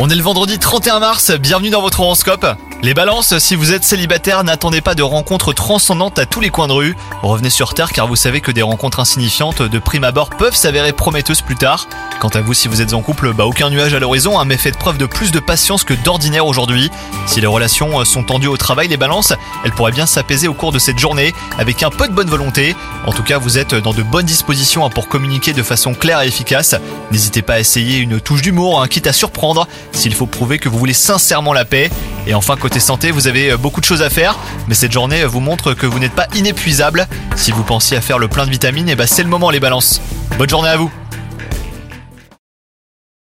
On est le vendredi 31 mars, bienvenue dans votre horoscope. Les balances, si vous êtes célibataire, n'attendez pas de rencontres transcendantes à tous les coins de rue. Revenez sur Terre car vous savez que des rencontres insignifiantes de prime abord peuvent s'avérer prometteuses plus tard. Quant à vous, si vous êtes en couple, bah aucun nuage à l'horizon, hein, mais faites preuve de plus de patience que d'ordinaire aujourd'hui. Si les relations sont tendues au travail, les balances, elles pourraient bien s'apaiser au cours de cette journée avec un peu de bonne volonté. En tout cas, vous êtes dans de bonnes dispositions hein, pour communiquer de façon claire et efficace. N'hésitez pas à essayer une touche d'humour, hein, quitte à surprendre, s'il faut prouver que vous voulez sincèrement la paix. Et enfin, côté santé, vous avez beaucoup de choses à faire, mais cette journée vous montre que vous n'êtes pas inépuisable. Si vous pensiez à faire le plein de vitamines, bah c'est le moment les balances. Bonne journée à vous